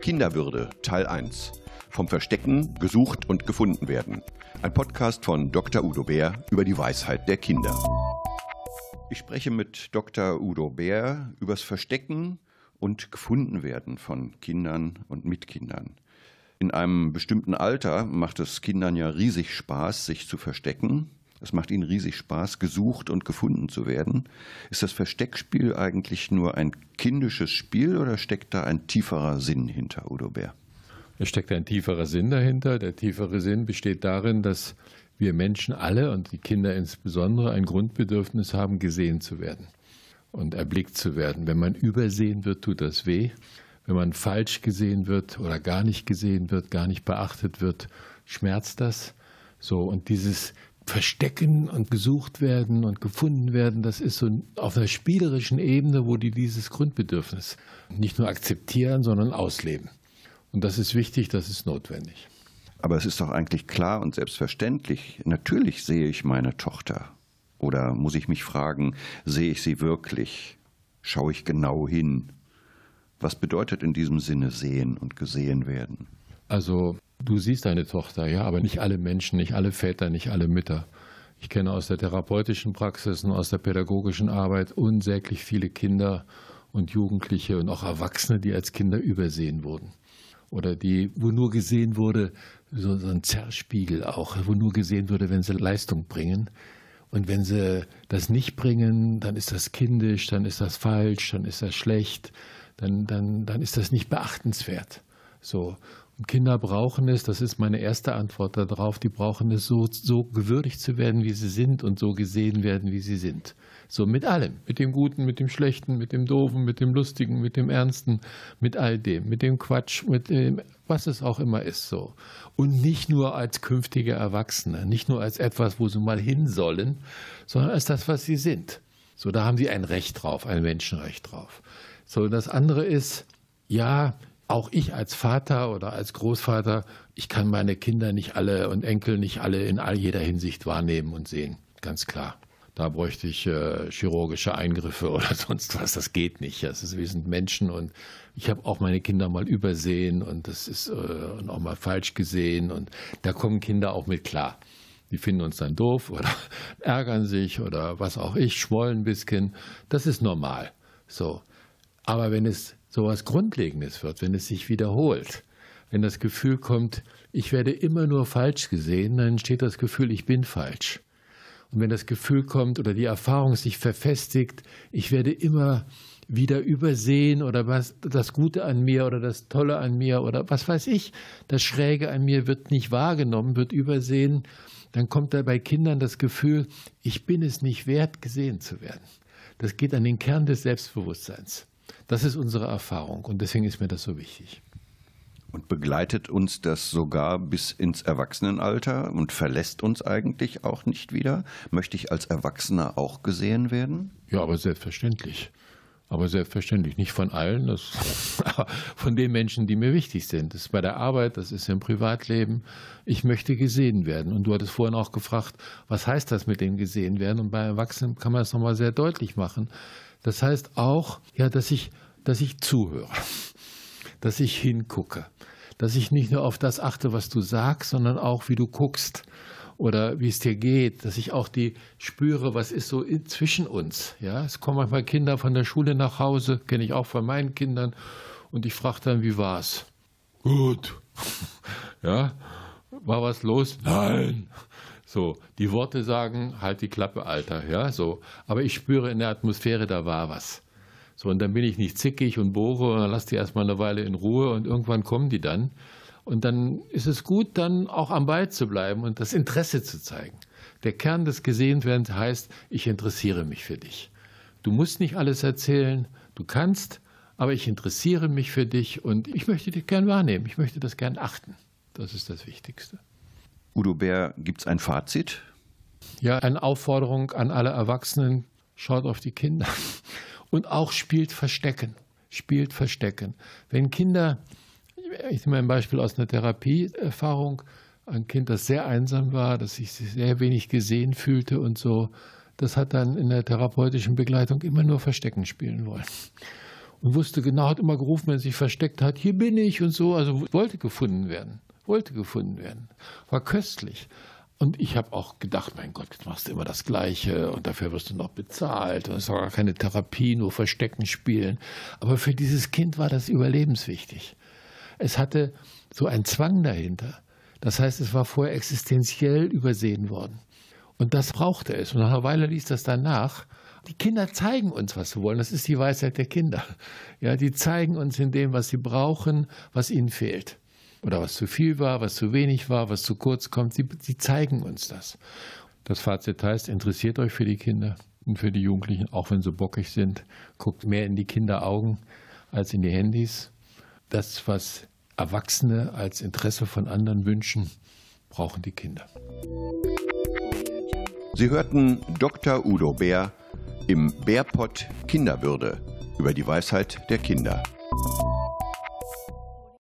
Kinderwürde Teil 1. Vom Verstecken, gesucht und gefunden werden. Ein Podcast von Dr. Udo Bär über die Weisheit der Kinder. Ich spreche mit Dr. Udo Bär übers Verstecken und gefunden werden von Kindern und Mitkindern. In einem bestimmten Alter macht es Kindern ja riesig Spaß, sich zu verstecken. Es macht ihnen riesig Spaß, gesucht und gefunden zu werden. Ist das Versteckspiel eigentlich nur ein kindisches Spiel oder steckt da ein tieferer Sinn hinter, Udo Bär? Es steckt ein tieferer Sinn dahinter. Der tiefere Sinn besteht darin, dass wir Menschen alle und die Kinder insbesondere ein Grundbedürfnis haben, gesehen zu werden und erblickt zu werden. Wenn man übersehen wird, tut das weh. Wenn man falsch gesehen wird oder gar nicht gesehen wird, gar nicht beachtet wird, schmerzt das. So, und dieses verstecken und gesucht werden und gefunden werden, das ist so auf einer spielerischen Ebene, wo die dieses Grundbedürfnis nicht nur akzeptieren, sondern ausleben. Und das ist wichtig, das ist notwendig. Aber es ist doch eigentlich klar und selbstverständlich, natürlich sehe ich meine Tochter. Oder muss ich mich fragen, sehe ich sie wirklich? Schaue ich genau hin? Was bedeutet in diesem Sinne sehen und gesehen werden? Also Du siehst deine Tochter, ja, aber nicht alle Menschen, nicht alle Väter, nicht alle Mütter. Ich kenne aus der therapeutischen Praxis und aus der pädagogischen Arbeit unsäglich viele Kinder und Jugendliche und auch Erwachsene, die als Kinder übersehen wurden. Oder die, wo nur gesehen wurde, so, so ein Zerrspiegel auch, wo nur gesehen wurde, wenn sie Leistung bringen. Und wenn sie das nicht bringen, dann ist das kindisch, dann ist das falsch, dann ist das schlecht, dann, dann, dann ist das nicht beachtenswert. So. Kinder brauchen es, das ist meine erste Antwort darauf, die brauchen es, so, so gewürdigt zu werden, wie sie sind und so gesehen werden, wie sie sind. So mit allem, mit dem Guten, mit dem Schlechten, mit dem Doofen, mit dem Lustigen, mit dem Ernsten, mit all dem, mit dem Quatsch, mit dem, was es auch immer ist, so. Und nicht nur als künftige Erwachsene, nicht nur als etwas, wo sie mal hin sollen, sondern als das, was sie sind. So, da haben sie ein Recht drauf, ein Menschenrecht drauf. So, das andere ist, ja, auch ich als Vater oder als Großvater, ich kann meine Kinder nicht alle und Enkel nicht alle in all jeder Hinsicht wahrnehmen und sehen. Ganz klar. Da bräuchte ich äh, chirurgische Eingriffe oder sonst was. Das geht nicht. Das ist, wir sind Menschen und ich habe auch meine Kinder mal übersehen und das ist äh, auch mal falsch gesehen und da kommen Kinder auch mit klar. Die finden uns dann doof oder ärgern sich oder was auch ich, schmollen ein bisschen. Das ist normal. So. Aber wenn es so etwas Grundlegendes wird, wenn es sich wiederholt, wenn das Gefühl kommt, ich werde immer nur falsch gesehen, dann entsteht das Gefühl, ich bin falsch. Und wenn das Gefühl kommt oder die Erfahrung sich verfestigt, ich werde immer wieder übersehen oder was das Gute an mir oder das Tolle an mir oder was weiß ich, das Schräge an mir wird nicht wahrgenommen, wird übersehen, dann kommt da bei Kindern das Gefühl, ich bin es nicht wert, gesehen zu werden. Das geht an den Kern des Selbstbewusstseins. Das ist unsere Erfahrung und deswegen ist mir das so wichtig. Und begleitet uns das sogar bis ins Erwachsenenalter und verlässt uns eigentlich auch nicht wieder? Möchte ich als Erwachsener auch gesehen werden? Ja, aber selbstverständlich. Aber selbstverständlich. Nicht von allen, das, von den Menschen, die mir wichtig sind. Das ist bei der Arbeit, das ist im Privatleben. Ich möchte gesehen werden. Und du hattest vorhin auch gefragt, was heißt das mit dem gesehen werden? Und bei Erwachsenen kann man das nochmal sehr deutlich machen. Das heißt auch, ja, dass ich, dass ich zuhöre, dass ich hingucke, dass ich nicht nur auf das achte, was du sagst, sondern auch, wie du guckst oder wie es dir geht, dass ich auch die spüre, was ist so zwischen uns. Ja, es kommen manchmal Kinder von der Schule nach Hause, kenne ich auch von meinen Kindern, und ich frage dann, wie war's? Gut. ja, war was los? Nein. So, die Worte sagen, halt die Klappe, Alter, ja, so. Aber ich spüre in der Atmosphäre, da war was. So, und dann bin ich nicht zickig und bohre und dann lass die erstmal eine Weile in Ruhe und irgendwann kommen die dann. Und dann ist es gut, dann auch am Ball zu bleiben und das Interesse zu zeigen. Der Kern des Gesehenwerdens heißt, ich interessiere mich für dich. Du musst nicht alles erzählen, du kannst, aber ich interessiere mich für dich und ich möchte dich gern wahrnehmen, ich möchte das gern achten. Das ist das Wichtigste. Udo Bär, gibt es ein Fazit? Ja, eine Aufforderung an alle Erwachsenen, schaut auf die Kinder und auch spielt Verstecken. Spielt Verstecken. Wenn Kinder, ich nehme ein Beispiel aus einer Therapieerfahrung, ein Kind, das sehr einsam war, das sich sehr wenig gesehen fühlte und so, das hat dann in der therapeutischen Begleitung immer nur Verstecken spielen wollen. und wusste genau, hat immer gerufen, wenn er sich versteckt hat, hier bin ich und so. Also wollte gefunden werden, wollte gefunden werden. War köstlich. Und ich habe auch gedacht, mein Gott, jetzt machst du immer das Gleiche und dafür wirst du noch bezahlt. Und es war gar keine Therapie, nur Verstecken spielen. Aber für dieses Kind war das überlebenswichtig. Es hatte so einen Zwang dahinter. Das heißt, es war vorher existenziell übersehen worden. Und das brauchte es. Und nach einer Weile ließ das danach. Die Kinder zeigen uns, was sie wollen. Das ist die Weisheit der Kinder. Ja, die zeigen uns in dem, was sie brauchen, was ihnen fehlt oder was zu viel war, was zu wenig war, was zu kurz kommt. Sie, sie zeigen uns das. Das Fazit heißt, interessiert euch für die Kinder und für die Jugendlichen, auch wenn sie bockig sind. Guckt mehr in die Kinderaugen als in die Handys. Das, was Erwachsene als Interesse von anderen wünschen, brauchen die Kinder. Sie hörten Dr. Udo Bär im Bärpott Kinderwürde über die Weisheit der Kinder.